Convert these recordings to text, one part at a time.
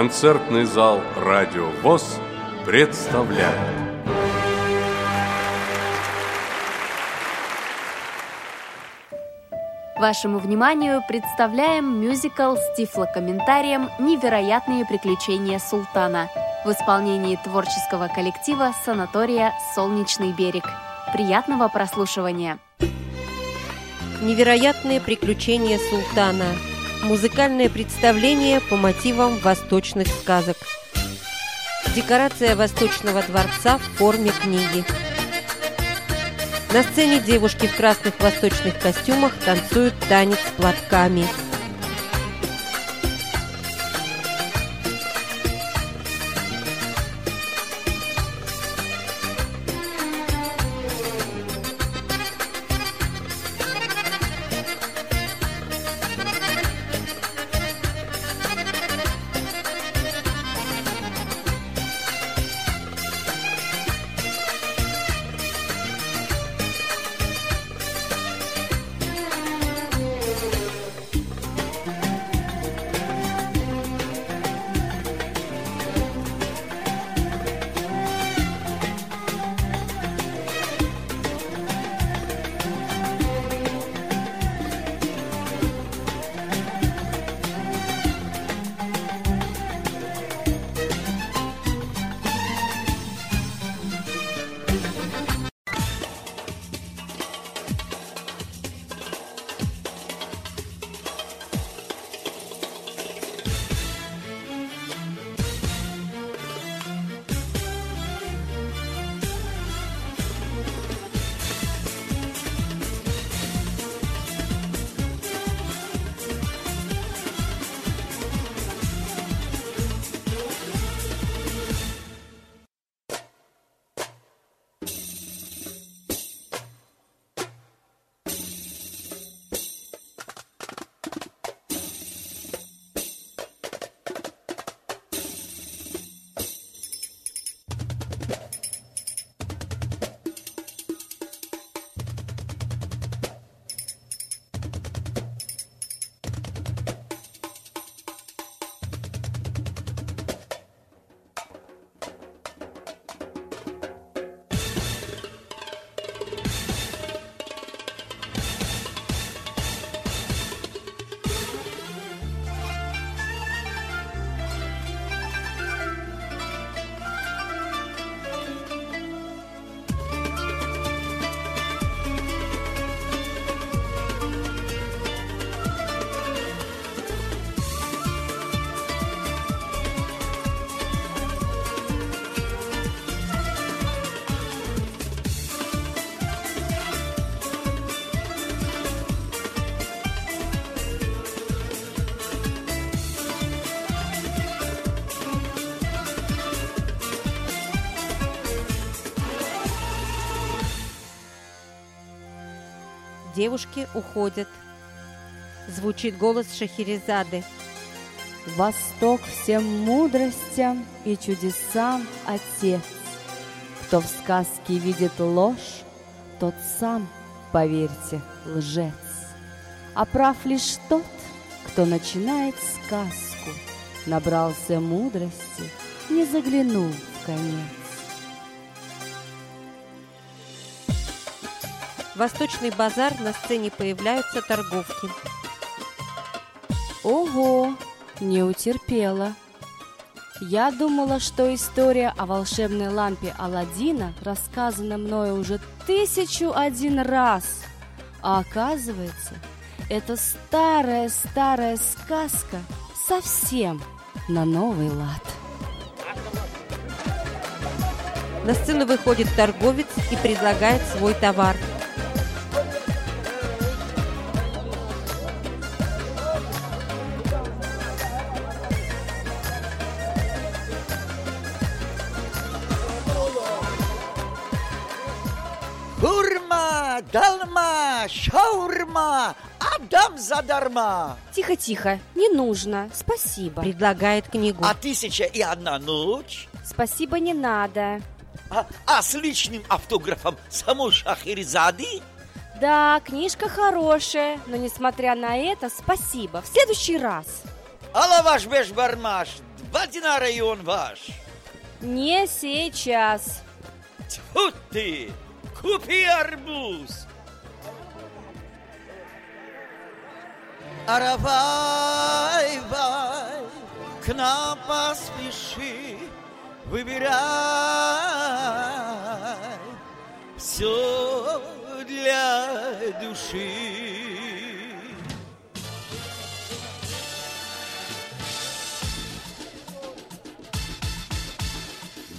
Концертный зал «Радио ВОЗ» представляет Вашему вниманию представляем мюзикл с тифлокомментарием «Невероятные приключения султана» в исполнении творческого коллектива санатория «Солнечный берег». Приятного прослушивания! Невероятные приключения султана. Музыкальное представление по мотивам восточных сказок. Декорация Восточного дворца в форме книги. На сцене девушки в красных восточных костюмах танцуют танец с платками – Девушки уходят. Звучит голос Шахерезады. Восток всем мудростям и чудесам Отец. Кто в сказке видит ложь, тот сам, поверьте, лжец. А прав лишь тот, кто начинает сказку, Набрался мудрости, не заглянул в конец. Восточный базар, на сцене появляются торговки. Ого, не утерпела. Я думала, что история о волшебной лампе Аладдина рассказана мною уже тысячу один раз. А оказывается, это старая-старая сказка совсем на новый лад. На сцену выходит торговец и предлагает свой товар – отдам задарма. Тихо-тихо, не нужно, спасибо. Предлагает книгу. А тысяча и одна ночь? Спасибо, не надо. А, а с личным автографом самой Шахерезады? Да, книжка хорошая, но несмотря на это, спасибо. В следующий раз. А лаваш беш бармаш, два динара и он ваш. Не сейчас. Тьфу ты, купи арбуз. Аравай, вай, к нам поспеши, выбирай все для души.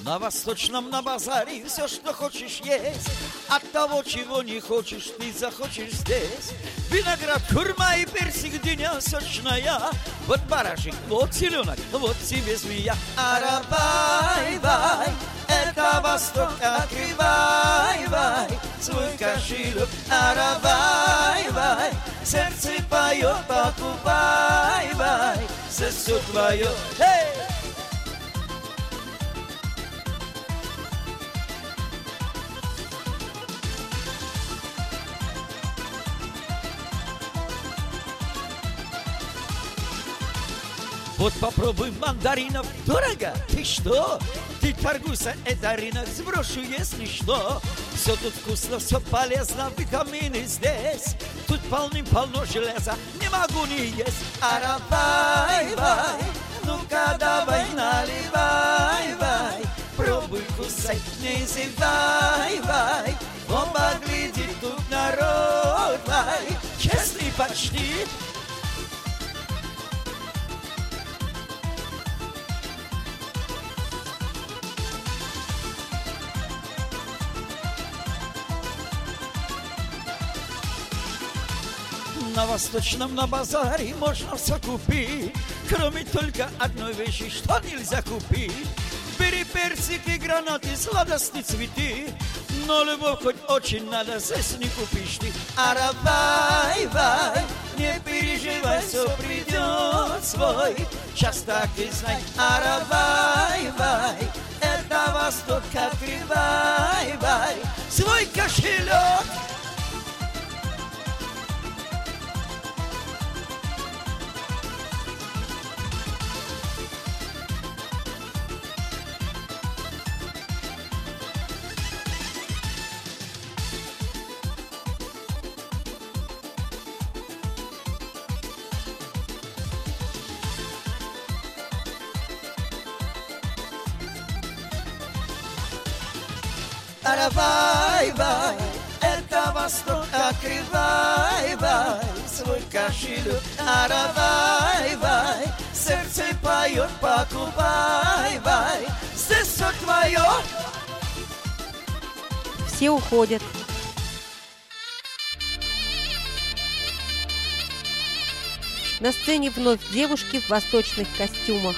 На восточном на базаре. Все, что хочешь есть. От того, чего не хочешь, ты захочешь здесь. Виноград, хурма и персик, дыня сочная. Вот барашек, вот теленок, вот тебе змея. Арабай, бай, это восток, открывай, бай Свой кошелек, арабай, бай Сердце поет, покупай, бай Все твое, эй! Вот попробуй мандаринов дорого. Ты что? Ты торгуйся, рынок, сброшу, если что. Все тут вкусно, все полезно, витамины здесь. Тут полным-полно железа, не могу не есть. Аравай, вай, ну-ка давай наливай, вай. Пробуй кусай, не зевай, вай. Оба глядит тут народ, вай. Честный почти, На восточном на базаре можно все купить. Кроме только одной вещи, что нельзя купить? Бери персики, гранаты, сладости цветы. Но любовь хоть очень надо, здесь не купишь ты. Аравай, вай, не переживай, все придет свой. Час так и знай, аравай, вай Это восток, открывай, вай. Свой кошелек восток, открывай, вай, свой кошелек, аравай, вай, сердце поет, покупай, вай, здесь все твое. Все уходят. На сцене вновь девушки в восточных костюмах.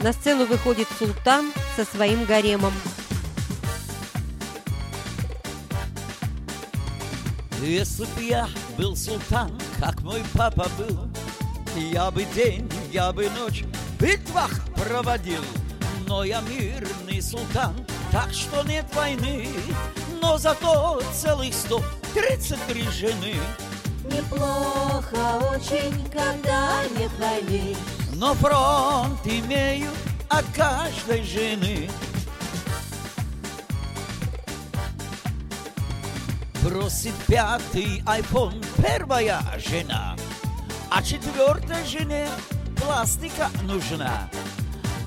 На сцену выходит султан со своим гаремом. Если б я был султан, как мой папа был, Я бы день, я бы ночь в битвах проводил. Но я мирный султан, так что нет войны, Но зато целых сто тридцать три жены. Неплохо очень, когда нет войны. Но фронт имею от каждой жены. Просит пятый айфон первая жена, А четвертой жене пластика нужна.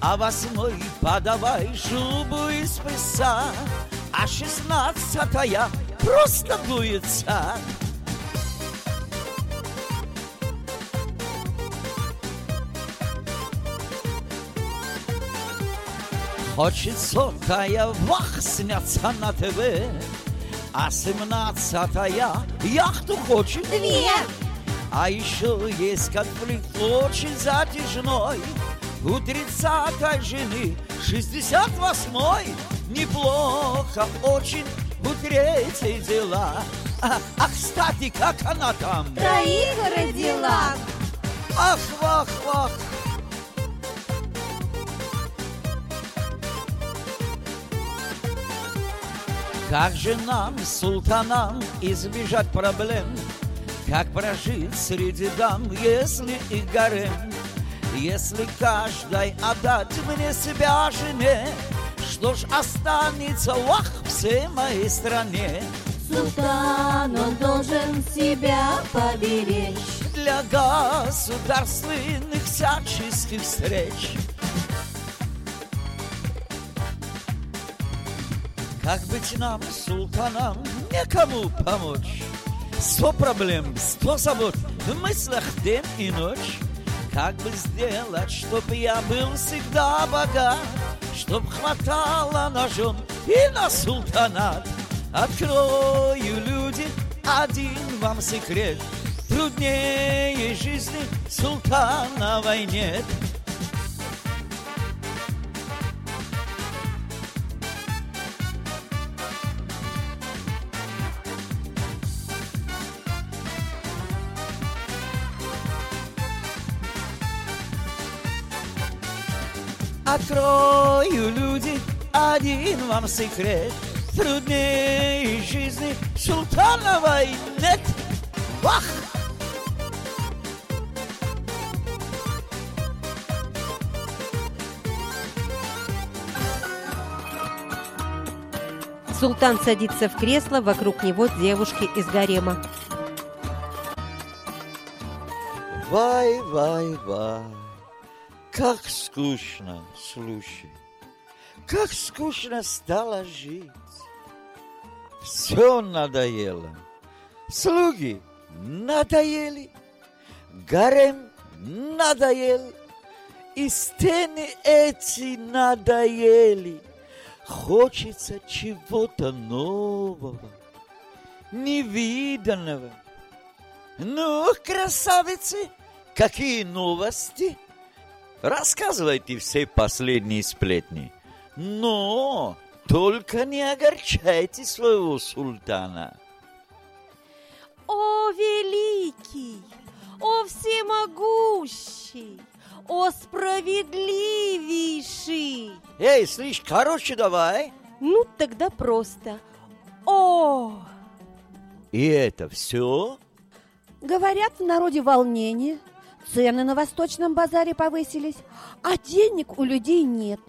А восьмой подавай шубу из песа, А шестнадцатая просто дуется. Хочет сотая вах сняться на ТВ, а семнадцатая яхту хочет Две. А еще есть конфликт очень затяжной У тридцатой жены шестьдесят восьмой Неплохо очень у третьей дела а, а, кстати, как она там? Троих родила. Ах, вах, вах Как же нам, султанам, избежать проблем? Как прожить среди дам, если их гарем? Если каждой отдать мне себя жене, Что ж останется, вах, всей моей стране? Султан, он должен себя поберечь. Для государственных всяческих встреч Как быть нам, султанам, некому помочь? Сто проблем, сто забот в мыслях день и ночь. Как бы сделать, чтоб я был всегда богат, Чтоб хватало жен и на султанат? Открою, люди, один вам секрет, Труднее жизни султановой нет. Открою, люди, один вам секрет Труднее жизни султановой нет Вах! Султан садится в кресло, вокруг него девушки из гарема. Вай, вай, вай Как скучно, слушай. Как скучно стало жить. Все надоело. Слуги надоели. Гарем надоел. И стены эти надоели. Хочется чего-то нового Невиданного. Ну, красавицы, какие новости? Рассказывайте все последние сплетни. Но только не огорчайте своего султана. О, великий! О, всемогущий! О, справедливейший! Эй, слышь, короче давай. Ну, тогда просто. О! И это все? Говорят, в народе волнение. Цены на восточном базаре повысились, а денег у людей нет.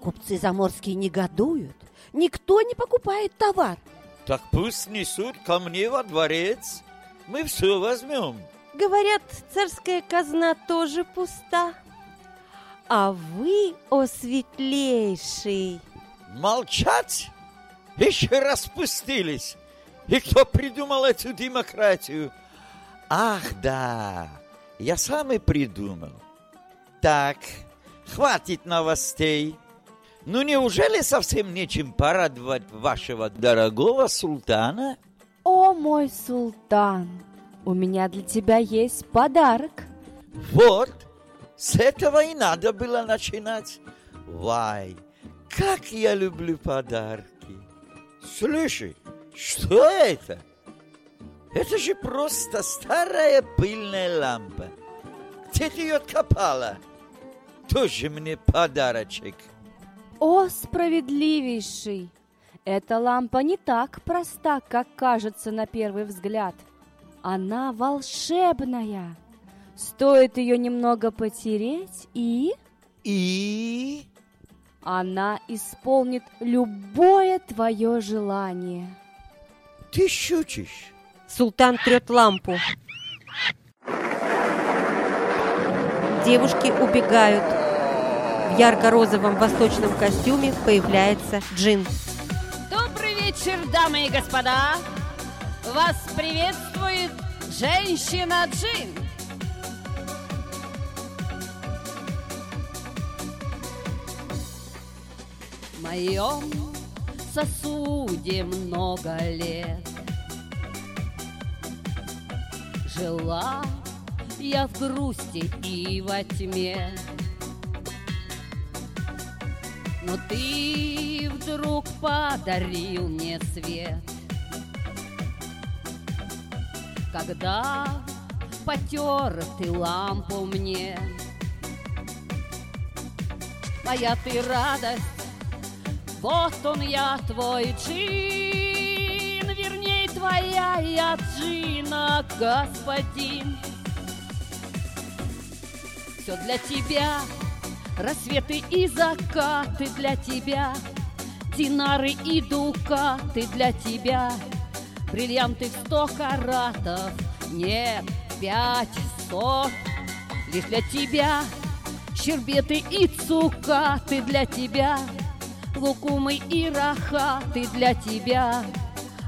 Купцы заморские негодуют. Никто не покупает товар. Так пусть несут ко мне во дворец. Мы все возьмем. Говорят, царская казна тоже пуста. А вы, о светлейший, Молчать? Еще распустились. И кто придумал эту демократию? Ах, да, я сам и придумал. Так, хватит новостей. Ну, неужели совсем нечем порадовать вашего дорогого султана? О, мой султан, у меня для тебя есть подарок. Вот, С этого и надо было начинать. Вай, как я люблю подарки. Слушай, что это? Это же просто старая пыльная лампа. Где ты ее откопала? Тоже мне подарочек. О, справедливейший! Эта лампа не так проста, как кажется на первый взгляд. Она волшебная. Стоит ее немного потереть, и И... она исполнит любое твое желание. Ты шутишь? Султан трет лампу. Девушки убегают. В ярко-розовом восточном костюме появляется Джин. Добрый вечер, дамы и господа! Вас приветствует женщина Джин. В моем сосуде много лет Жила я в грусти и во тьме. Но ты вдруг подарил мне свет. Когда потер ты лампу мне Моя ты радость, вот он я твой джин твоя я джина, господин Все для тебя Рассветы и закаты для тебя, Динары и дукаты для тебя, Бриллианты сто каратов, нет, пятьсот, Лишь для тебя Щербеты и цукаты для тебя, Лукумы и рахаты для тебя,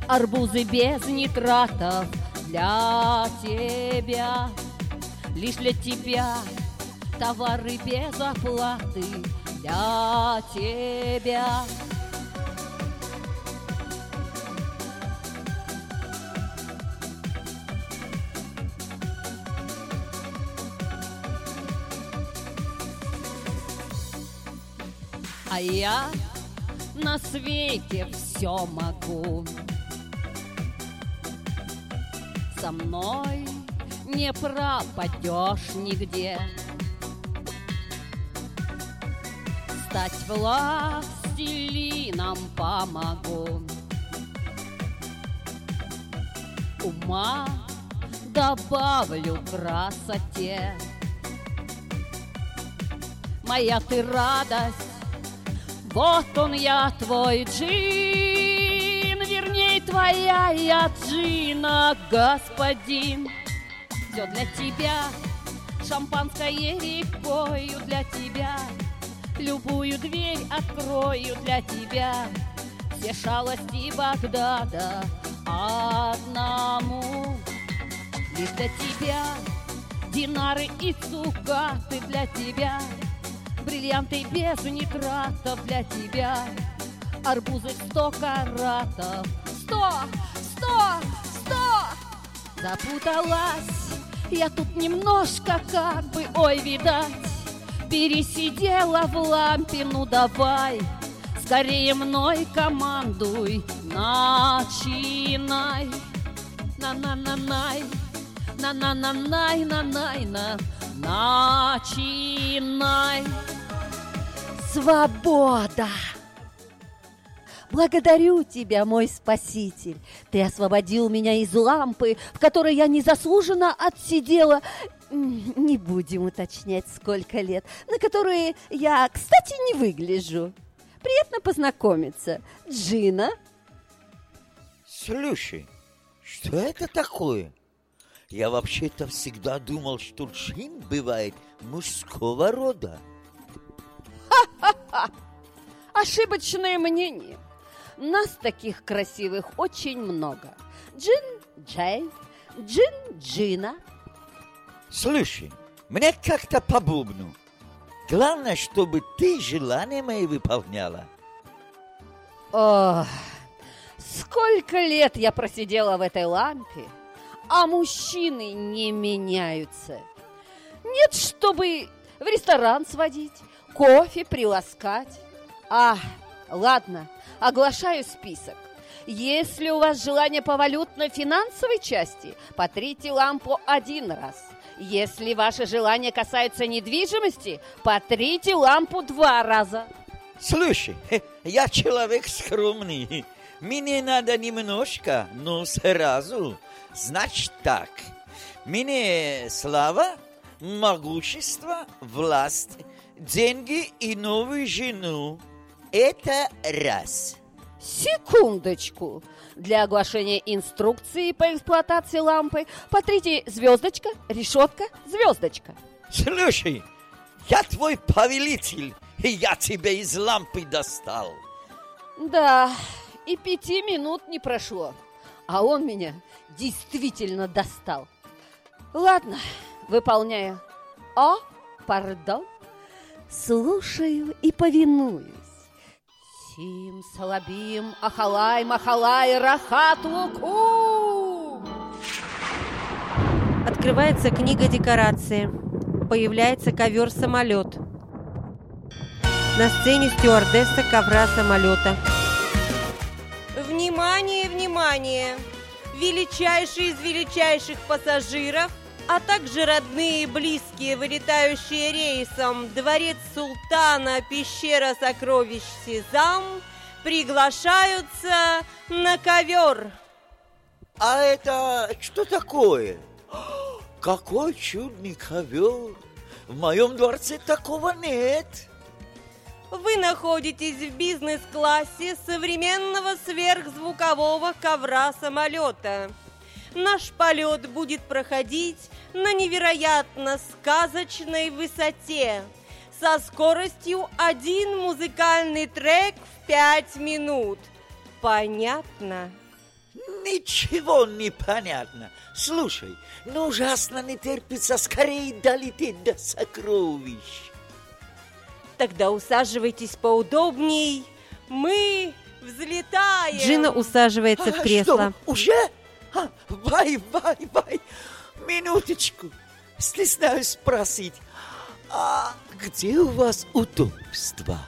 Арбузы без нитратов для тебя, Лишь для тебя товары без оплаты для тебя. А я на свете все могу. Со мной не пропадешь нигде. Стать властелином помогу. Ума добавлю красоте. Моя ты радость, вот он я твой джин, твоя я джина, господин. Все для тебя, шампанское рекою для тебя, Любую дверь открою для тебя, Все шалости Багдада одному. Лишь для тебя динары и цукаты для тебя, Бриллианты без нитратов для тебя, Арбузы сто каратов. Сто! Сто! Сто! Запуталась я тут немножко как бы, ой, видать, Пересидела в лампе, ну давай, Скорее мной командуй, начинай. На-на-на-най, на-на-на-най, на-най-на, начинай. Свобода! Благодарю тебя, мой спаситель. Ты освободил меня из лампы, в которой я незаслуженно отсидела. Не будем уточнять, сколько лет, на которые я, кстати, не выгляжу. Приятно познакомиться. Джина, Слушай, что это такое? Я вообще-то всегда думал, что джин бывает мужского рода. ошибочное мнение. Нас таких красивых очень много. Джин, Джей, Джин, Джина. Слушай, мне как-то по бубну. Главное, чтобы ты желания мои выполняла. Ох, сколько лет я просидела в этой лампе, а мужчины не меняются. Нет, чтобы в ресторан сводить, кофе приласкать. А, ладно, оглашаю список. Если у вас желание по валютно-финансовой части, потрите лампу один раз. Если ваше желание касается недвижимости, потрите лампу два раза. Слушай, я человек скромный. Мне надо немножко, но сразу. Значит так. Мне слава, могущество, власть, деньги и новую жену. Это раз. Секундочку. Для оглашения инструкции по эксплуатации лампы потрите звездочка, решетка, звездочка. Слушай, я твой повелитель, и я тебя из лампы достал. Да, и пяти минут не прошло, а он меня действительно достал. Ладно, выполняю. О, пардон, слушаю и повинуюсь. Сим, Салабим, Ахалай, Махалай, Рахат, Луку! Открывается книга декорации. Появляется ковер-самолет. На сцене стюардесса ковра самолета. Внимание, внимание! Величайший из величайших пассажиров, а также родные и близкие, вылетающие рейсом Дворец Султана, пещера сокровищ Сезам, приглашаются на ковер. А это что такое? Какой чудный ковер! В моем дворце такого нет. Вы находитесь в бизнес-классе современного сверхзвукового ковра самолета. Наш полет будет проходить на невероятно сказочной высоте со скоростью один музыкальный трек в пять минут. Понятно? Ничего не понятно. Слушай, ну ужасно не терпится скорее долететь до сокровищ. Тогда усаживайтесь поудобней. Мы взлетаем. Джина усаживается в А кресло. Что, уже? А, Вай, вай, вай. Минуточку. Стесняюсь спросить. А где у вас удобство?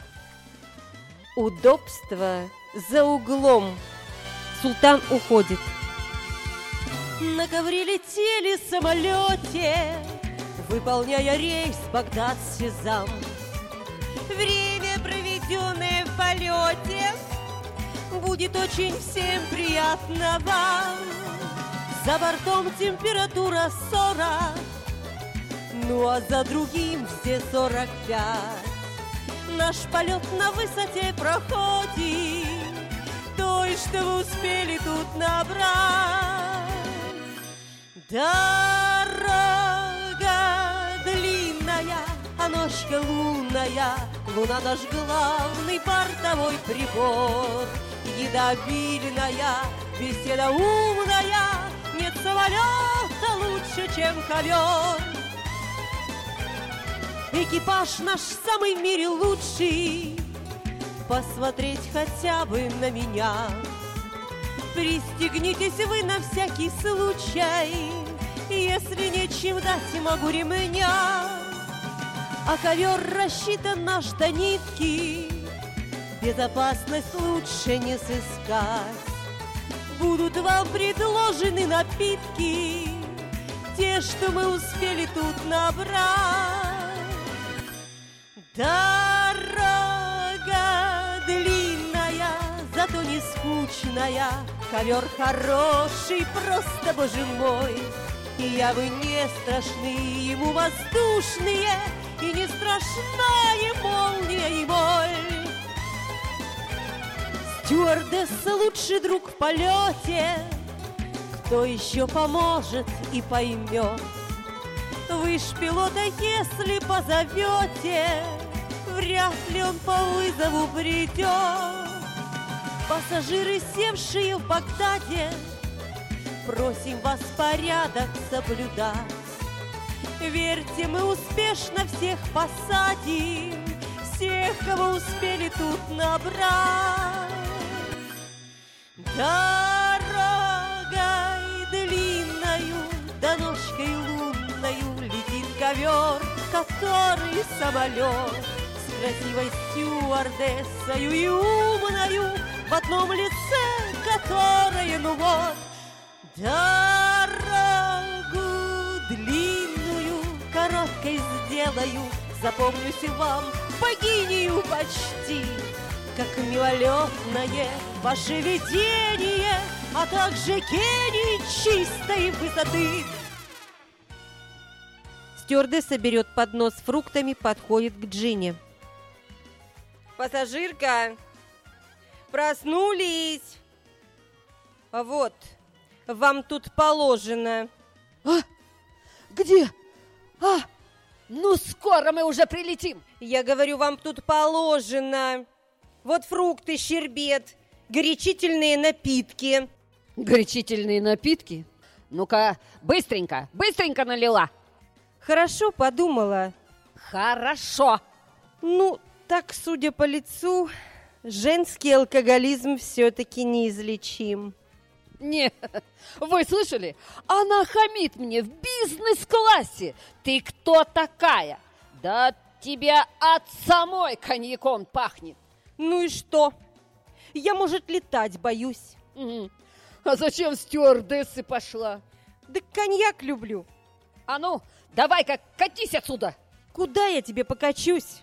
Удобство за углом. Султан уходит. На ковре летели в самолете, выполняя рейс Багдад-Сезам. Время, проведенное в полете, будет очень всем приятно вам. За бортом температура 40, ну а за другим все 45. Наш полет на высоте проходит той, что вы успели тут набрать. Дорога длинная, а ножка лунная, Луна наш главный портовой прибор. Еда обильная, беседа умная, Нет самолета лучше, чем ковер. Экипаж наш самый в мире лучший, Посмотреть хотя бы на меня. Пристегнитесь вы на всякий случай, Если нечем дать, могу ремня. А ковер рассчитан наш до нитки, Безопасность лучше не сыскать. Будут вам предложены напитки, Те, что мы успели тут набрать. Дорога длинная, зато не скучная, Ковер хороший, просто, боже мой. И бы не страшны ему воздушные, И не страшная молния и боль. Стюардесса лучший друг в полете, Кто еще поможет и поймет. Вы ж пилота, если позовете, Вряд ли он по вызову придет. Пассажиры, севшие в Багдаде, Просим вас порядок соблюдать. Верьте, мы успешно всех посадим, Всех, кого успели тут набрать. Дорогой длинною, да ножкой лунною Летит ковер, который самолет С красивой стюардессою и умною В одном лице, которое, ну вот Дорогу длинную короткой сделаю. Запомнюсь вам богинею почти Как мимолетное ваше видение А также гений чистой высоты Стюардесса берет поднос с фруктами, подходит к Джине. «Пассажирка, проснулись!» «А «Вот, вам тут положено». А? Где? А, ну скоро мы уже прилетим. Я говорю, вам тут положено. Вот фрукты, щербет, горячительные напитки. Горячительные напитки? Ну-ка, быстренько, быстренько налила. Хорошо подумала. Хорошо. Ну, так, судя по лицу, женский алкоголизм все-таки неизлечим. Не, вы слышали? Она хамит мне в бизнес-классе. Ты кто такая? Да тебя от самой коньяком пахнет. Ну и что? Я, может, летать боюсь. А зачем стюардессы пошла? Да коньяк люблю. А ну, давай-ка катись отсюда. Куда я тебе покачусь?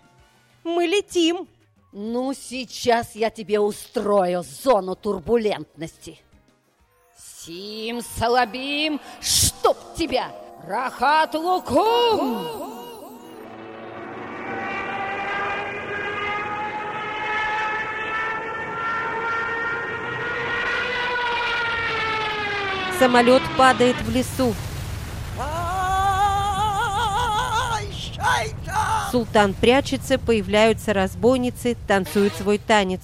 Мы летим. Ну, сейчас я тебе устрою зону турбулентности. Сим Салабим, чтоб тебя! Рахат Самолет падает в лесу. Султан прячется, появляются разбойницы, танцуют свой танец.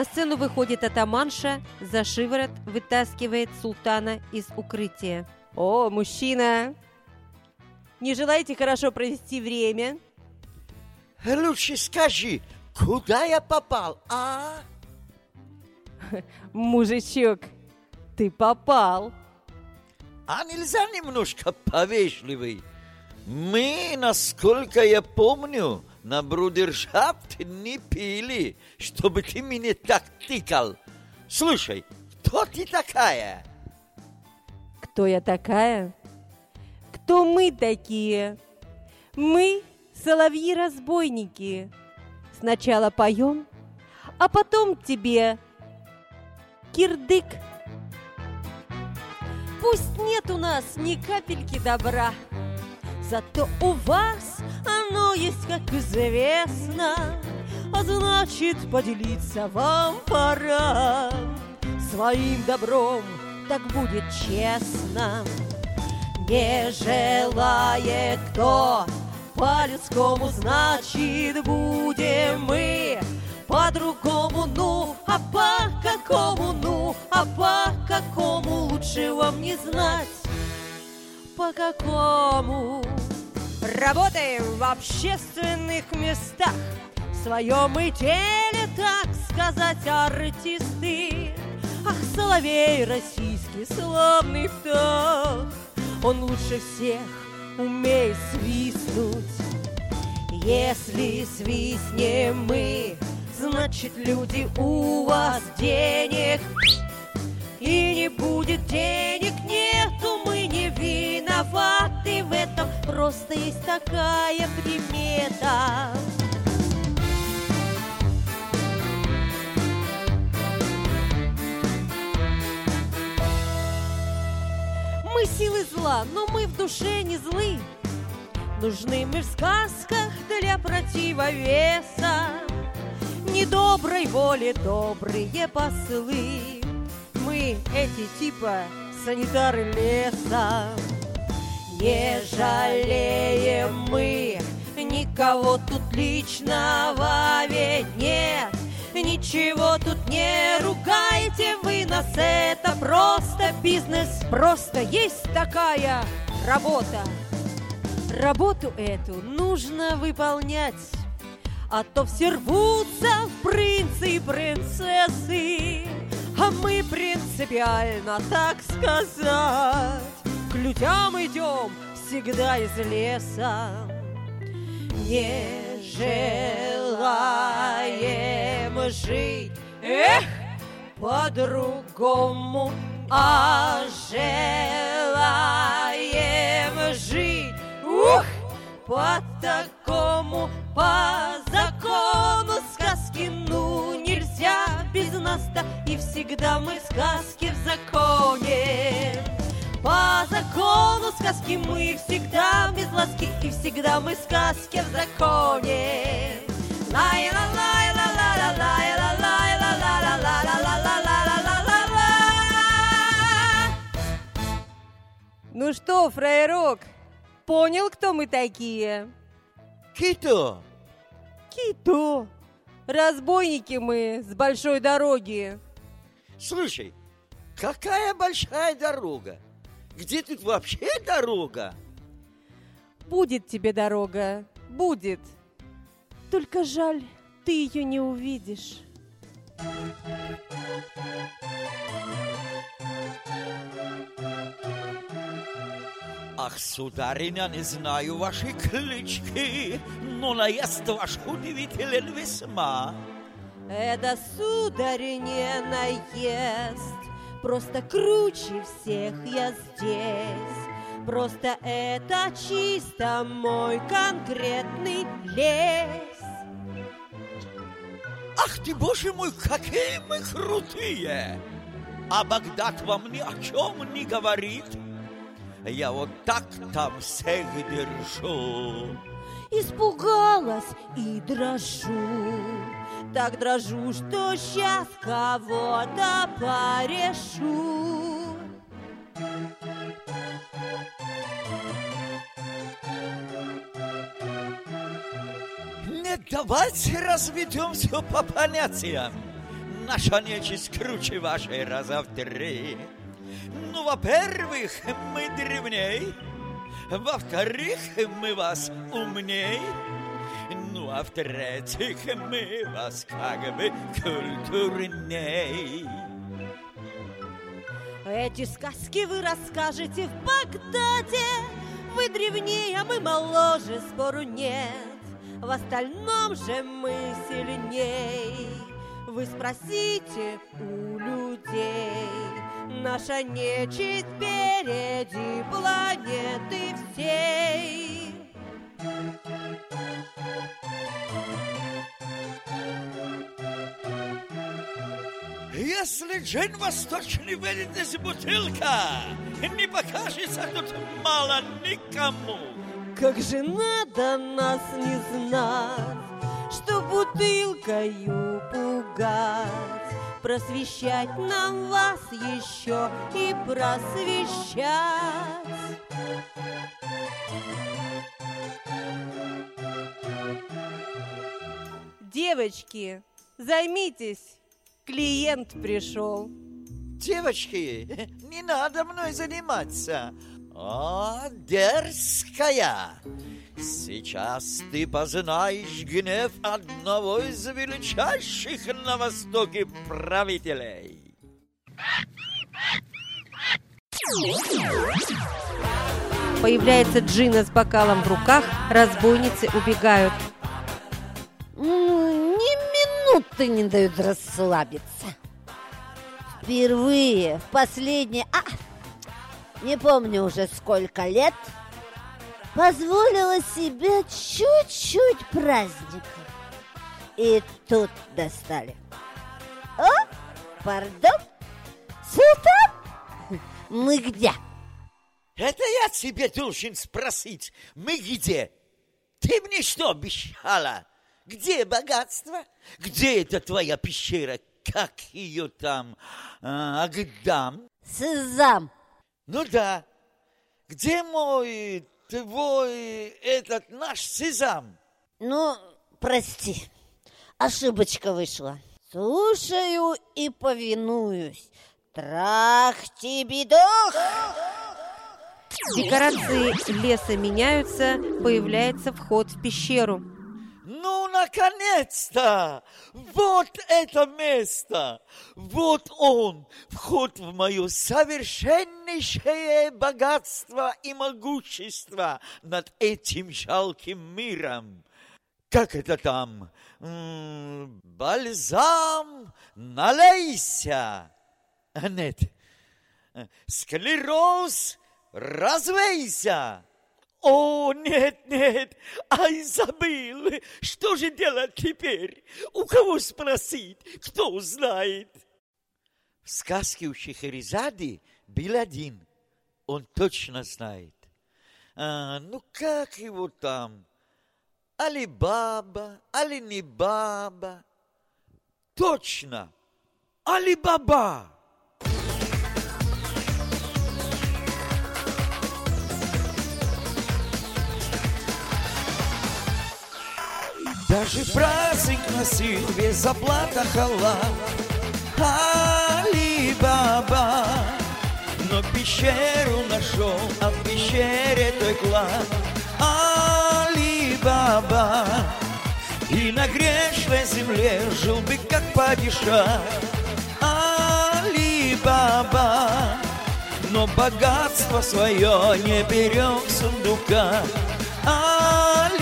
На сцену выходит атаманша, за шиворот вытаскивает султана из укрытия. «О, мужчина! Не желаете хорошо провести время?» Лучше скажи, куда я попал, а? Мужичок, ты попал. А нельзя немножко повежливый? Мы, насколько я помню, на брудершафт не пили, чтобы ты меня так тыкал. Слушай, кто ты такая? Кто я такая? Кто мы такие? Мы соловьи-разбойники. Сначала поем, а потом тебе кирдык. Пусть нет у нас ни капельки добра, Зато у вас оно есть, как известно, А значит, поделиться вам пора. Своим добром так будет честно. Не желает кто по-людскому, значит, будем мы по-другому, ну, а по какому, ну, а по какому лучше вам не знать, по какому. Работаем в общественных местах, в своем и деле, так сказать, артисты. Ах, соловей российский, славный птах, он лучше всех умеет свистнуть. Если свистнем мы, значит, люди, у вас денег и не будет денег, нету, мы виноваты в этом, просто есть такая примета. Мы силы зла, но мы в душе не злы. Нужны мы в сказках для противовеса Недоброй воли добрые послы Мы эти типа санитары леса Не жалеем мы. Никого тут личного ведь нет. Ничего тут не ругайте вы нас, это просто бизнес Просто есть такая работа. Работу эту нужно выполнять, а то все рвутся в принцы и принцессы, а мы принципиально, так сказать, к людям идем всегда из леса. Не желаем жить, эх, по-другому, а желаем жить Ух! По такому, по закону сказки, ну, нельзя без нас-то, и всегда мы сказки в законе. По закону сказки мы всегда без ласки, и всегда мы сказки в законе. Ну что, фраерок, Понял, кто мы такие? Кито! Кито! Разбойники мы с большой дороги. Слушай, какая большая дорога? Где тут вообще дорога? Будет тебе дорога, будет. Только жаль, ты ее не увидишь. Ах, сударыня, не знаю вашей клички, но наезд ваш удивителен весьма. Это, сударь, не наезд, Просто круче всех я здесь. Просто это чисто мой конкретный лес. Ах ты, боже мой, какие мы крутые! А Багдад вам ни о чем не говорит. Я вот так там всех держу. Испугалась и дрожу. Так дрожу, что сейчас кого-то порешу. Не давайте разведем все по понятиям. наша нечисть круче вашей раза в три. Ну, во-первых, мы древней, во-вторых, мы вас умней, ну, а в-третьих, мы вас как бы культурней. Эти сказки вы расскажете в Багдаде. Вы древнее, а мы моложе, спору нет. В остальном же мы сильней. Вы спросите у людей. Наша нечисть впереди планеты всей. Если джин восточный выйдет из бутылка, не покажется тут мало никому. Как же надо нас не знать, что бутылкою пугать, просвещать нам вас еще и просвещать. Девочки, займитесь, клиент пришел. Девочки, не надо мной заниматься. О, дерзкая! Сейчас ты познаешь гнев одного из величайших на Востоке правителей. Появляется Джина с бокалом в руках, разбойницы убегают. Минуты не дают расслабиться. Впервые в последние... А, не помню уже сколько лет, позволила себе чуть-чуть праздника. И тут достали. О, пардон, Султан, мы где? Это я тебе должен спросить, мы где? Ты мне что обещала? Где богатство? Где эта твоя пещера? Как ее там? А, Агдам? Сызам, Ну да. Где мой, твой, этот наш Сезам? Ну, прости, ошибочка вышла. Слушаю и повинуюсь. Трах тебе дух! Декорации леса меняются, появляется вход в пещеру. Ну, наконец-то! Вот это место! Вот он, вход в мое совершеннейшее богатство и могущество над этим жалким миром. Как это там? М, Бальзам, налейся! Нет, склероз, развейся! О, нет, нет, ай, забыл. Что же делать теперь? У кого спросить? Кто знает? В сказке у Шехерезады был один. Он точно знает. А, ну, как его там? Али баба, али не баба? Точно! Али баба! Даже праздник носил без заплата халат. Али-Баба. Но пещеру нашел, а в пещере той клад. Али-Баба. И на грешной земле жил бы как падиша Али-Баба. Но богатство свое не берег сундука Али-Баба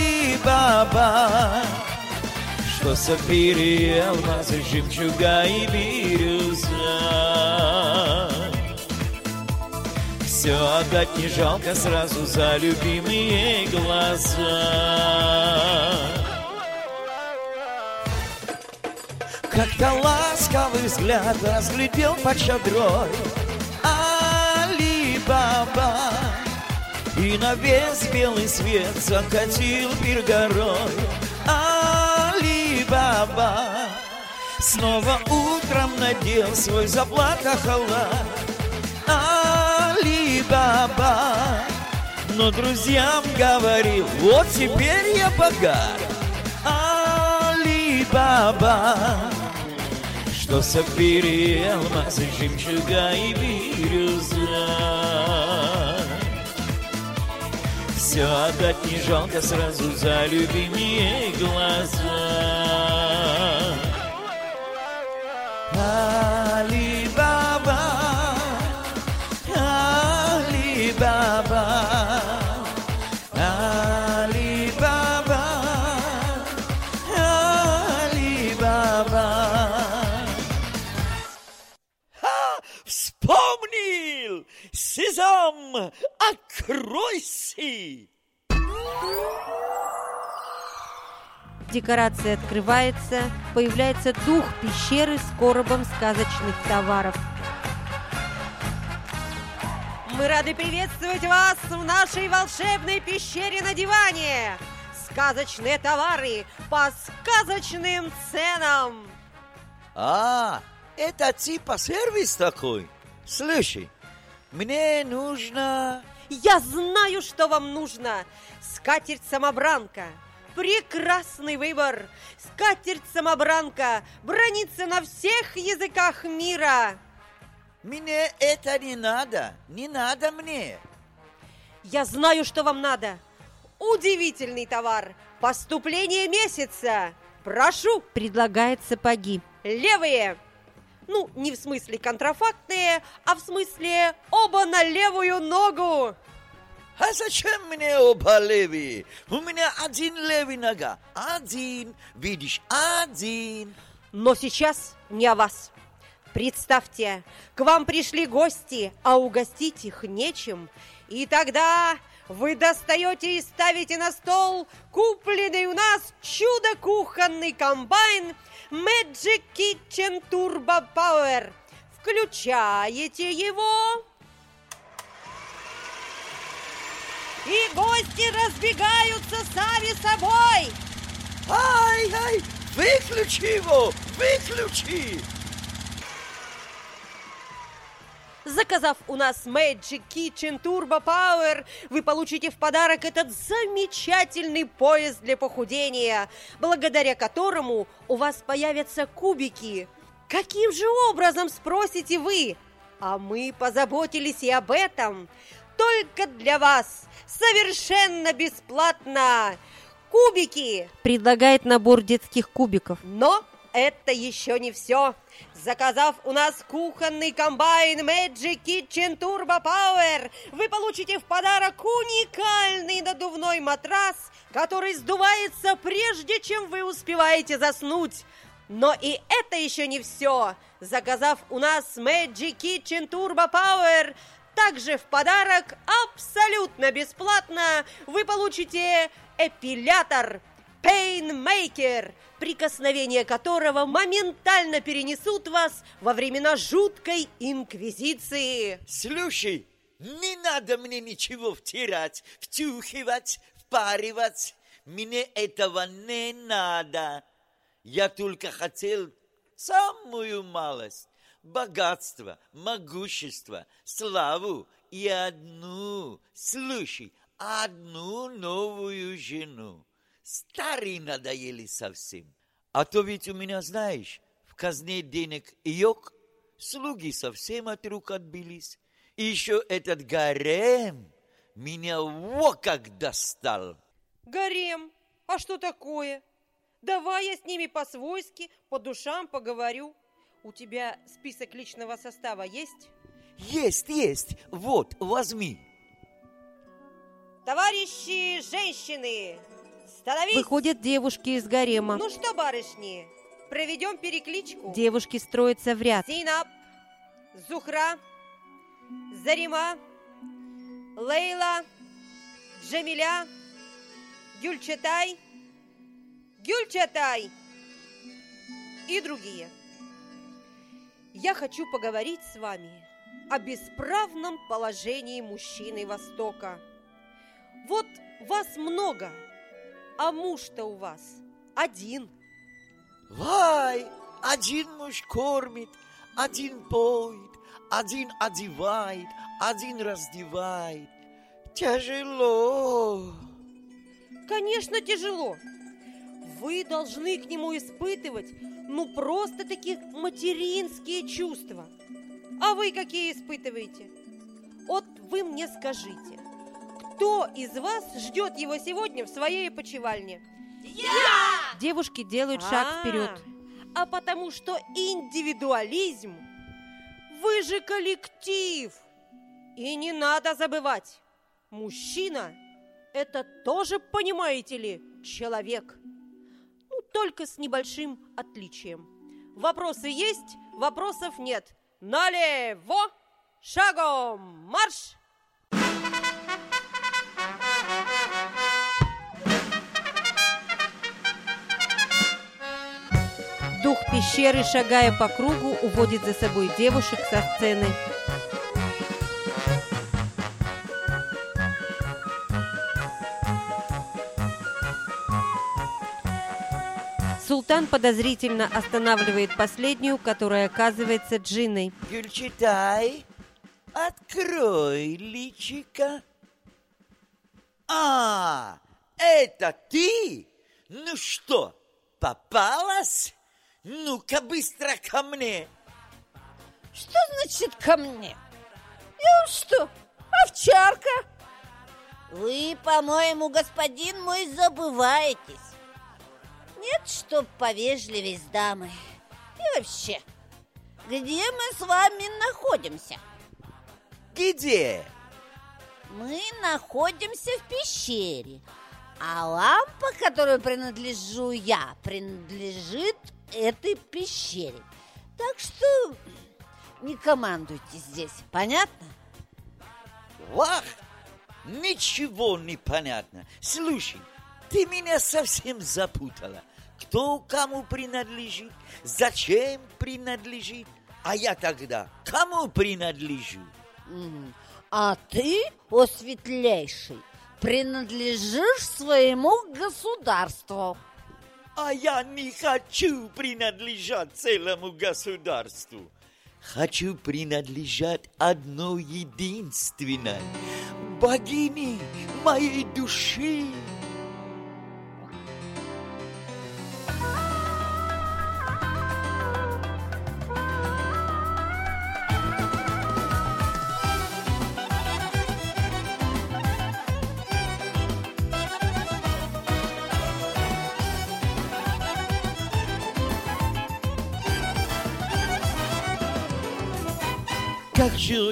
Что сапфиры, алмазы, жемчуга и бирюза. Все отдать не жалко сразу за любимые глаза. Как-то ласковый взгляд разглядел под чадрой Али-Баба. И на весь белый свет закатил пир горой Али-Баба Снова утром надел свой заплата халат Али-Баба. Но друзьям говорил, вот теперь я богат Али-Баба. Что сапфиры, алмазы, жемчуга и бирюза. Все отдать не жалко сразу за любимые глаза Али Баба, Али Баба, Али Баба, Али Баба. Ха! Вспомнил! Сезам, откройся! Декорация открывается, появляется дух пещеры с коробом сказочных товаров. Мы рады приветствовать вас в нашей волшебной пещере на диване! Сказочные товары по сказочным ценам! А, это типа сервис такой? Слушай, мне нужно... Я знаю, что вам нужно! Скатерть-самобранка! Прекрасный выбор! Скатерть-самобранка бронится на всех языках мира! Мне это не надо, не надо мне. Я знаю, что вам надо! Удивительный товар! Поступление месяца! Прошу! Предлагает сапоги. Левые! Ну, не в смысле контрафактные, а в смысле оба на левую ногу! А зачем мне оба левые? У меня один левый нога. Один, видишь, один. Но сейчас не о вас. Представьте, к вам пришли гости, а угостить их нечем. И тогда вы достаете и ставите на стол купленный у нас чудо-кухонный комбайн Magic Kitchen Turbo Power. Включаете его, и гости разбегаются сами собой. Ай, ай, выключи его, выключи. Заказав у нас Magic Kitchen Turbo Power, вы получите в подарок этот замечательный пояс для похудения, благодаря которому у вас появятся кубики. Каким же образом, спросите вы? А мы позаботились и об этом. Только для вас, совершенно бесплатно. Кубики! Предлагает набор детских кубиков. Но это еще не все. Заказав у нас кухонный комбайн Magic Kitchen Turbo Power, вы получите в подарок уникальный надувной матрас, который сдувается прежде, чем вы успеваете заснуть. Но и это еще не все. Заказав у нас Magic Kitchen Turbo Power, также в подарок абсолютно бесплатно вы получите эпилятор Painmaker, прикосновение которого моментально перенесут вас во времена жуткой инквизиции. Слушай, не надо мне ничего втирать, втюхивать, впаривать. Мне этого не надо. Я только хотел самую малость. Богатство, могущество, славу и одну, слушай, одну новую жену. Старые надоели совсем. А то ведь у меня, знаешь, в казне денег йог, слуги совсем от рук отбились. И еще этот гарем меня во как достал. Гарем, а что такое? Давай я с ними по-свойски, по душам поговорю. У тебя список личного состава есть? Есть, есть, вот, возьми. Товарищи женщины, становись! Выходят девушки из гарема. Ну что, барышни, проведем перекличку? Девушки строятся в ряд. Зинаб, Зухра, Зарима, Лейла, Джамиля, Гюльчатай, Гюльчатай и другие. Я хочу поговорить с вами о бесправном положении мужчины Востока. Вот вас много, а муж-то у вас один. Вай, один муж кормит, один поет, один одевает, один раздевает. Тяжело. Конечно, тяжело. вы должны к нему испытывать, ну, просто-таки материнские чувства. А вы какие испытываете? Вот вы мне скажите, кто из вас ждет его сегодня в своей почевальне? Я! Девушки делают шаг А. вперед. А потому что индивидуализм, вы же коллектив. И не надо забывать, мужчина – это тоже, понимаете ли, человек. Только с небольшим отличием. Вопросы есть, вопросов нет. Налево, шагом, марш! Дух пещеры, шагая по кругу, уводит за собой девушек со сцены. Султан подозрительно останавливает последнюю, которая оказывается Джиной. Гюльчатай, открой личика. А, это ты? Ну что, попалась? Ну-ка быстро ко мне. Что значит ко мне? Я что, овчарка? Вы, по-моему, господин мой, забываетесь. Нет, чтоб повежливее с дамой. И вообще, где мы с вами находимся? Где? Мы находимся в пещере, а лампа, которой принадлежу я, принадлежит этой пещере. Так что не командуйте здесь, понятно? Вах, ничего не понятно. Слушай, ты меня совсем запутала. Кто кому принадлежит, зачем принадлежит, а я тогда кому принадлежу? А ты, о светлейший, принадлежишь своему государству. А я не хочу принадлежать целому государству. Хочу принадлежать одной единственной богине моей души.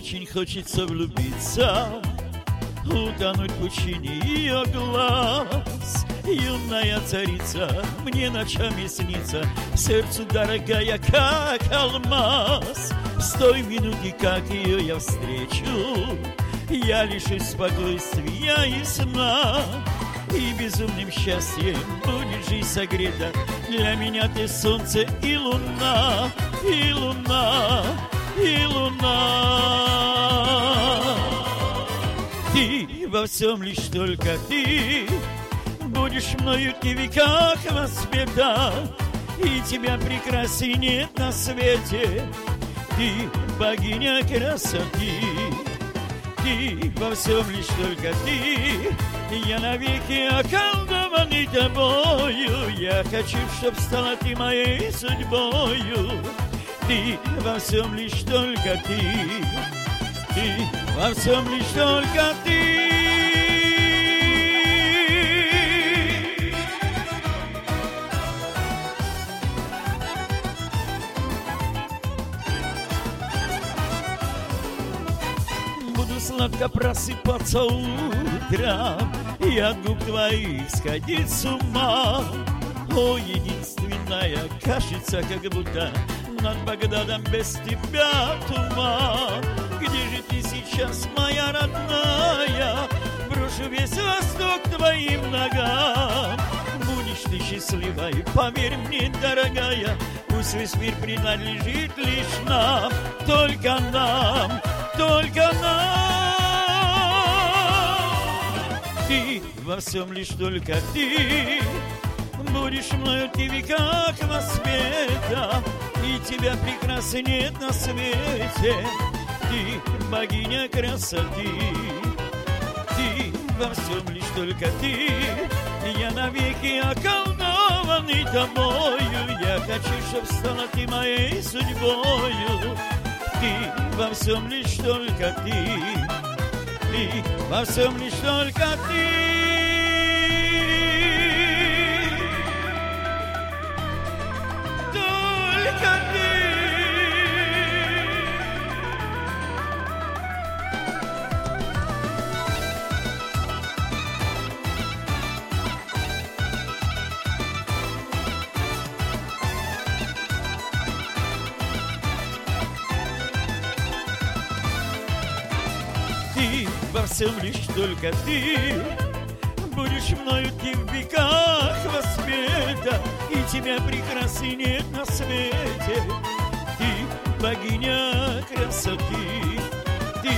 Очень хочется влюбиться, утонуть в пучине ее глаз. Юная царица, мне ночами снится, сердцу дорогая, как алмаз. С той минуты, как ее я встречу, я лишусь спокойствия и сна. И безумным счастьем будет жизнь согрета Для меня ты солнце и луна, и луна, и луна. Ты во всем лишь только ты. Будешь мною ты веках воспета И тебя прекрасней нет на свете. Ты богиня красоты Ты во всем лишь только ты. Я навеки околдованный тобою Я хочу, чтоб стала ты моей судьбою. Ты во всем лишь только ты Ты во всем лишь только ты. Буду сладко просыпаться утром И от губ твоих сходить с ума. О, единственная, кажется, как будто Над Багдадом без тебя туман Где же ты сейчас, моя родная? Брошу весь восток твоим ногам. Будешь ты счастливой, поверь мне, дорогая Пусть весь мир принадлежит лишь нам Только нам, только нам. Ты во всем лишь только ты. Будешь мною ты веках во света И тебя прекрасно нет на свете Ты богиня красоты. Ты во всем лишь только ты. Я навеки околдован околдованный тобою. Я хочу, чтоб стала ты моей судьбою. Ты во всем лишь только ты. Ты во всем лишь только ты всем лишь только ты. Будешь мною ты в веках воспета И тебя прекрасней нет на свете. Ты богиня красоты Ты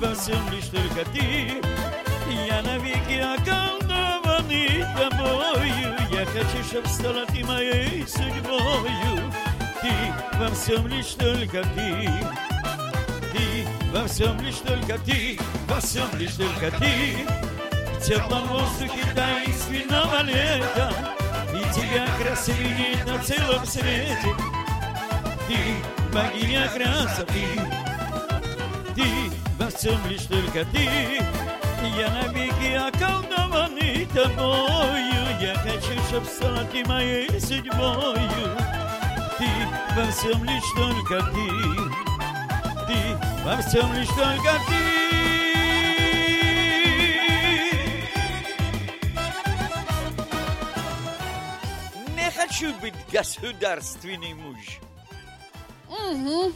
во всем лишь только ты. Я навеки околдованный тобою Я хочу, чтоб стала ты моей судьбою. Ты во всем лишь только ты, во всем лишь только ты, во всем лишь только ты. В теплом воздухе таинственного лета, И тебя красивее на целом свете. Ты, богиня красоты, ты, во всем лишь только ты. Я навеки околдованный тобою, Я хочу, чтоб стала ты моей судьбою. Ты, во всем лишь только ты ты, во всем лишь только ты. Не хочу быть государственный муж. Угу.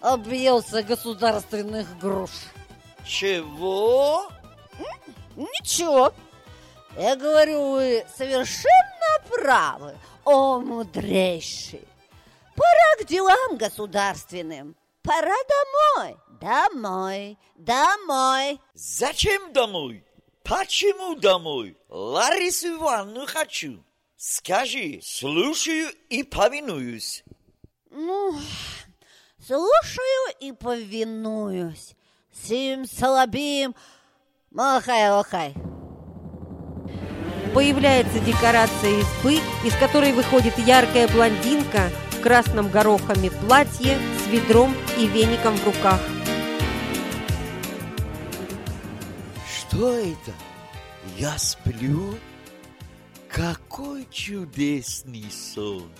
Объелся государственных груш. Чего? Ничего. Я говорю, вы совершенно правы, о мудрейший. Пора к делам государственным. Пора домой, домой, домой. Зачем домой? Почему домой? Ларису Ивановну хочу. Скажи, слушаю и повинуюсь. Ну, слушаю и повинуюсь. Сим салабим, махай-лахай. Появляется декорация избы, из которой выходит яркая блондинка в красном горохами платье с ведром и веником в руках. Что это? Я сплю? Какой чудесный сон!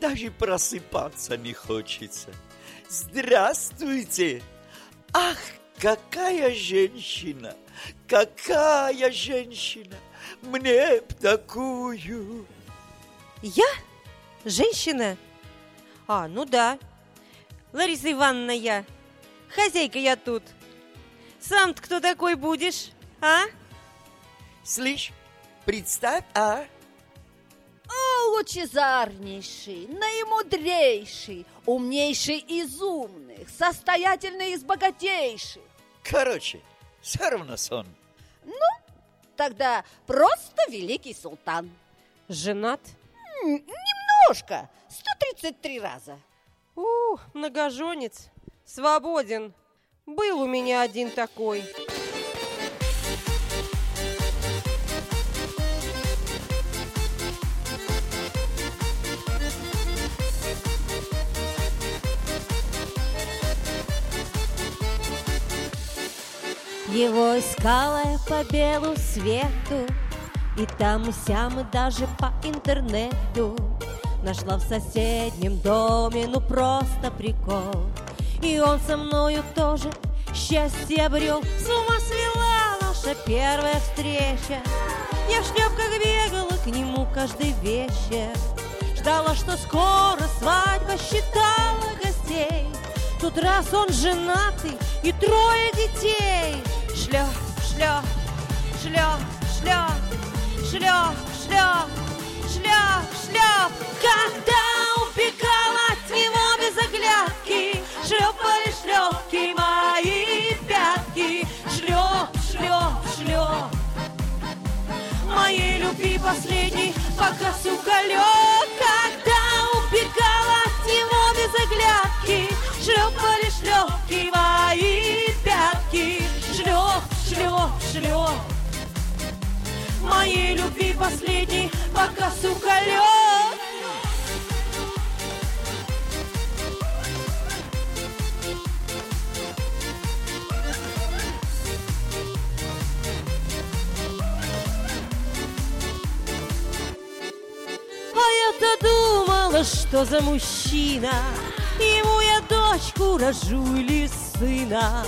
Даже просыпаться не хочется. Здравствуйте! Ах, какая женщина! Какая женщина! Мне б такую! Я? Женщина? А, ну да. Лариса Ивановна я. Хозяйка я тут. Сам-то кто такой будешь, а? Слышь, представь, а? О, лучезарнейший, наимудрейший, умнейший из умных, состоятельный из богатейших. Короче, все равно сон. Тогда просто великий султан. Женат? М, Немножко, 133 раза. У, многоженец. Свободен. Был у меня один такой. Его искала я по белу свету И там и сям, и даже по интернету Нашла в соседнем доме, ну просто прикол. И он со мною тоже счастье обрел. С ума свела наша первая встреча. Я в шлепках бегала к нему каждый вечер. Ждала, что скоро свадьба, считала гостей. Тут раз он женатый и трое детей. Шлеп, шлеп, шлеп, шлеп, шлеп, шлеп, шлеп Когда убегала от него без оглядки Шлепали шлепки мои пятки Шлеп, шлеп, шлеп Моей любви последней пока сука Когда убегала от него без оглядки Шлепали шлепки мои пятки Шлеп, шлеп, шлеп моей любви последней, пока сука лед. А я-то думала, что за мужчина, ему я дочку рожу или сына,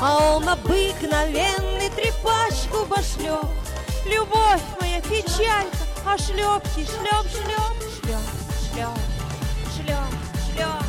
а он обыкновенный трепачку башлет. Любовь моя печалька, а шлепки шлеп, шлеп, шлеп, шлеп, шлеп, шлеп,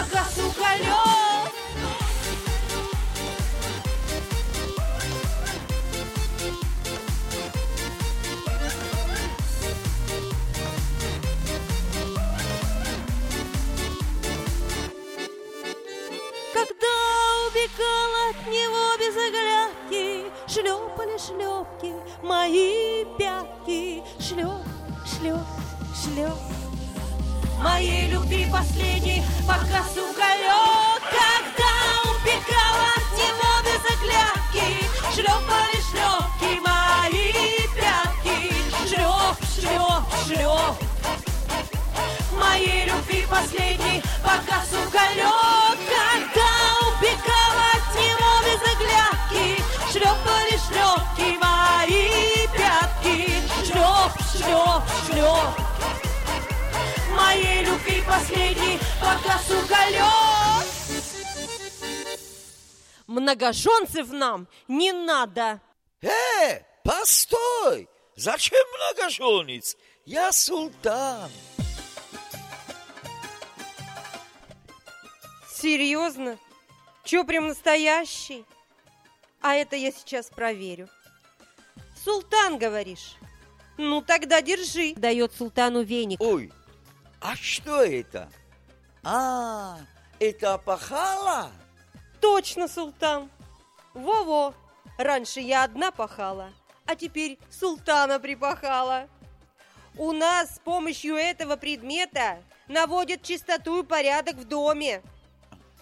погас уголек. Когда убегала от него без оглядки, шлепали шлепки мои пятки, шлеп, шлеп, шлеп. Моей любви последний погас уголек. Многоженцев нам не надо. Э, постой! Зачем многоженец? Я султан. Серьезно? Че, прям настоящий? А это я сейчас проверю. Султан, говоришь? Ну, тогда держи. Дает султану веник. Ой, а что это? А, это пахала? Точно, султан. Во-во. Раньше я одна пахала, а теперь султана припахала. У нас с помощью этого предмета наводят чистоту и порядок в доме.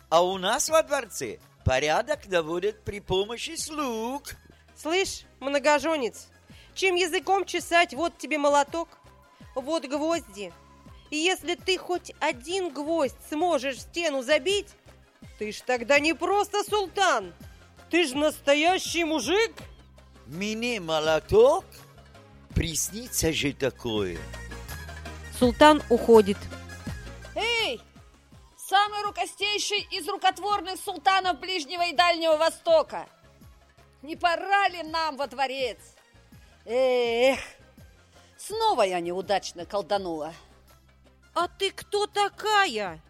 А у нас во дворце порядок наводят при помощи слуг. Слышь, многоженец, чем языком чесать, вот тебе молоток, вот гвозди. И если ты хоть один гвоздь сможешь в стену забить, ты ж тогда не просто султан, ты ж настоящий мужик. Мне молоток? Приснится же такое. Султан уходит. Эй, самый рукостейший из рукотворных султанов Ближнего и Дальнего Востока! Не пора ли нам во дворец? Эх, снова я неудачно колданула. А ты кто такая?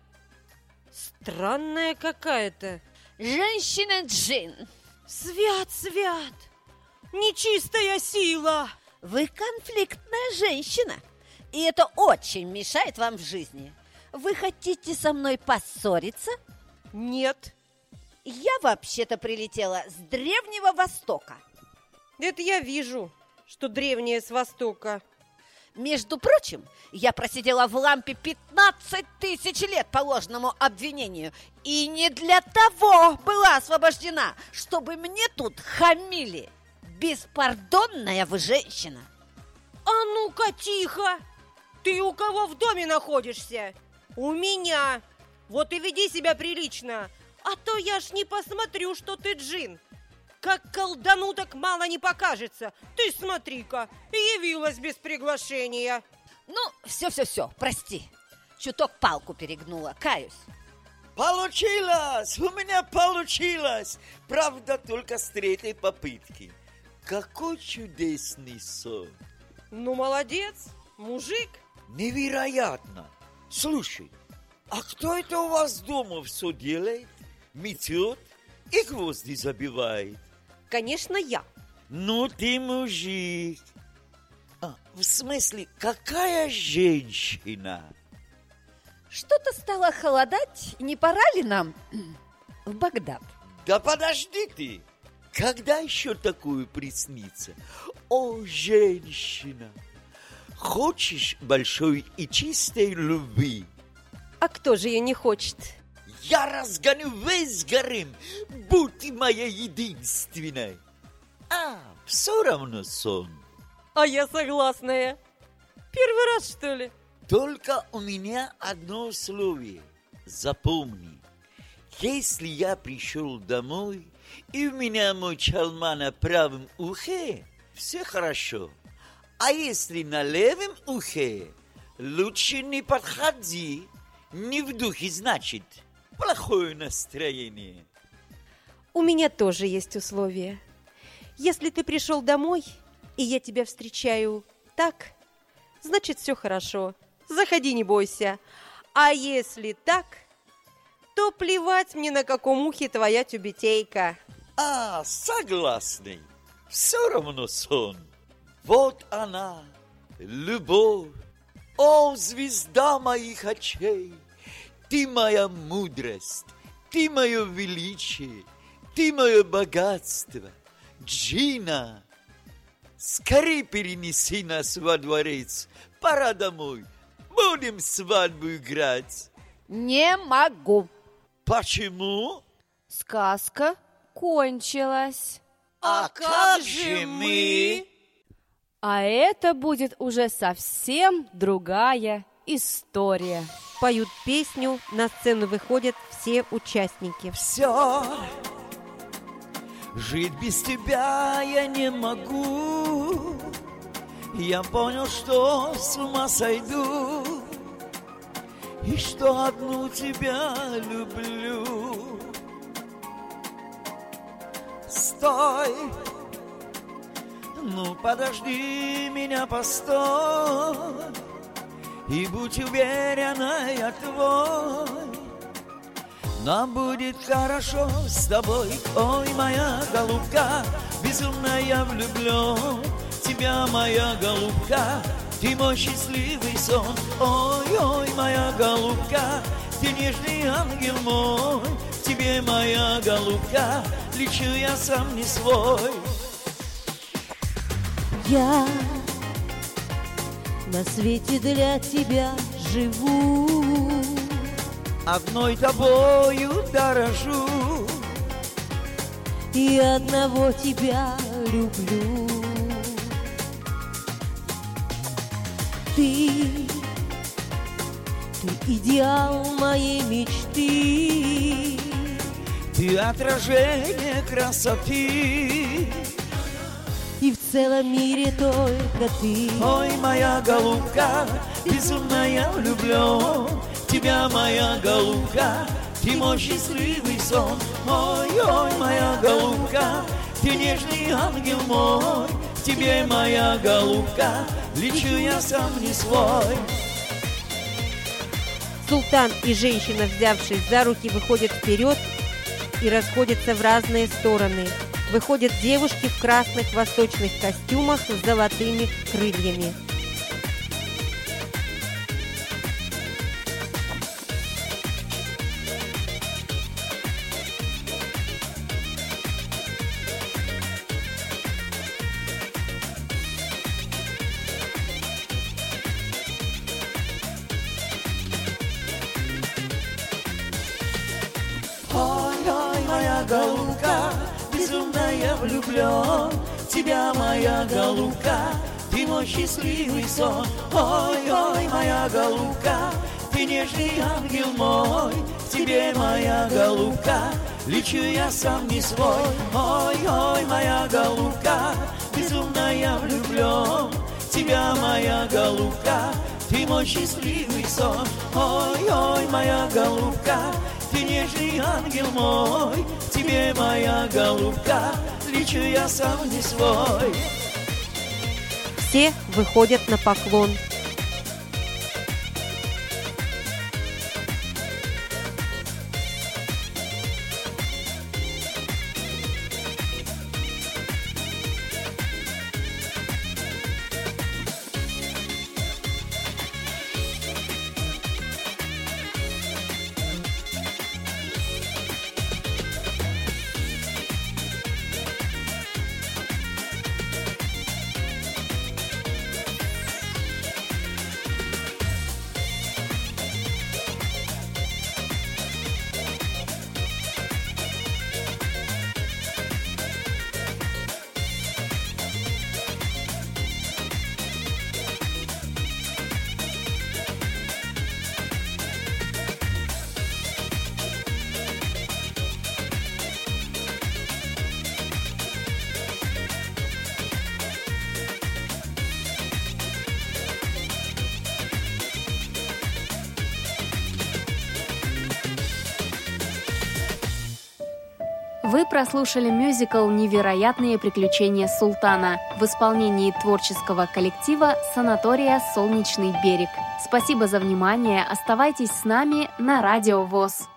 Странная какая-то. Женщина-джин. Свят, свят! Нечистая сила! Вы конфликтная женщина, и это очень мешает вам в жизни. Вы хотите со мной поссориться? Нет, Я вообще-то прилетела с Древнего Востока. это я вижу, что древняя с Востока. Между прочим, я просидела в лампе 15 тысяч лет по ложному обвинению и не для того была освобождена, чтобы мне тут хамили. Беспардонная вы женщина. А ну-ка, тихо! Ты у кого в доме находишься? У меня. Вот и веди себя прилично, а то я ж не посмотрю, что ты джин. Как колдану так мало не покажется. Ты смотри-ка, явилась без приглашения. Ну, все-все-все, прости. Чуток палку перегнула, каюсь. Получилось! У меня получилось! Правда, только с третьей попытки. Какой чудесный сон! Ну, молодец, мужик. Невероятно! Слушай, а кто это у вас дома все делает? Метет и гвозди забивает? Конечно, я. Ну ты мужик! А, в смысле, какая женщина? Что-то стало холодать, не пора ли нам в Багдад? Да подожди ты! Когда еще такую приснится? О, женщина! хочешь большой и чистой любви? А кто же ее не хочет? Я разгоню весь гарем, будь ты моя единственная. А, все равно сон. А я согласная. Первый раз, что ли? Только у меня одно условие. Запомни, если я пришел домой, и у меня мой чалма на правом ухе, все хорошо. А если на левом ухе, лучше не подходи. Не в духе, значит, плохое настроение. У меня тоже есть условия. Если ты пришел домой, и я тебя встречаю так, значит, все хорошо. Заходи, не бойся. А если так, то плевать мне, на каком ухе твоя тюбетейка. А, согласный. Все равно сон. Вот она, любовь. О, звезда моих очей, ты моя мудрость, ты мое величие, ты мое богатство. Джина, скорей перенеси нас во дворец. Пора домой. Будем свадьбу играть. Не могу. Почему? Сказка кончилась. А как же мы? А это будет уже совсем другая история. Поют песню, на сцену выходят все участники. Все. Жить без тебя я не могу. Я понял, что с ума сойду. И что одну тебя люблю. Стой, ну подожди меня, постой, И будь уверена, я твой. Нам будет хорошо с тобой, ой, моя голубка, Безумно я влюблен тебя, моя голубка, Ты мой счастливый сон, ой, ой, моя голубка, Ты нежный ангел мой, тебе, моя голубка, Лечу я сам не свой. Я на свете для тебя живу. Одной тобою дорожу, И одного тебя люблю. Ты, ты идеал моей мечты. ты отражение красоты. В целом мире только ты. Ой, моя голубка, безумно я влюблен тебя, моя голубка, ты мой счастливый сон. Ой, ой, моя голубка, ты нежный ангел мой, тебе, моя голубка, лечу я сам не свой. Султан и женщина, взявшись за руки, выходят вперед и расходятся в разные стороны. Выходят девушки в красных восточных костюмах с золотыми крыльями. Голубка, я влюблен тебя, моя голубка, ты мой счастливый сон. Ой, ой, моя голубка, ты нежный ангел мой, тебе, моя голубка, лечу я сам не свой. Ой, ой, моя голубка, безумно я влюблен тебя, моя голубка, ты мой счастливый сон. Ой, ой, моя голубка, ты нежный ангел мой, тебе, моя голубка, лечу я сам не свой. Все выходят на поклон. Прослушали мюзикл «Невероятные приключения Султана» в исполнении творческого коллектива «Санатория Солнечный берег». Спасибо за внимание. Оставайтесь с нами на Радио ВОЗ.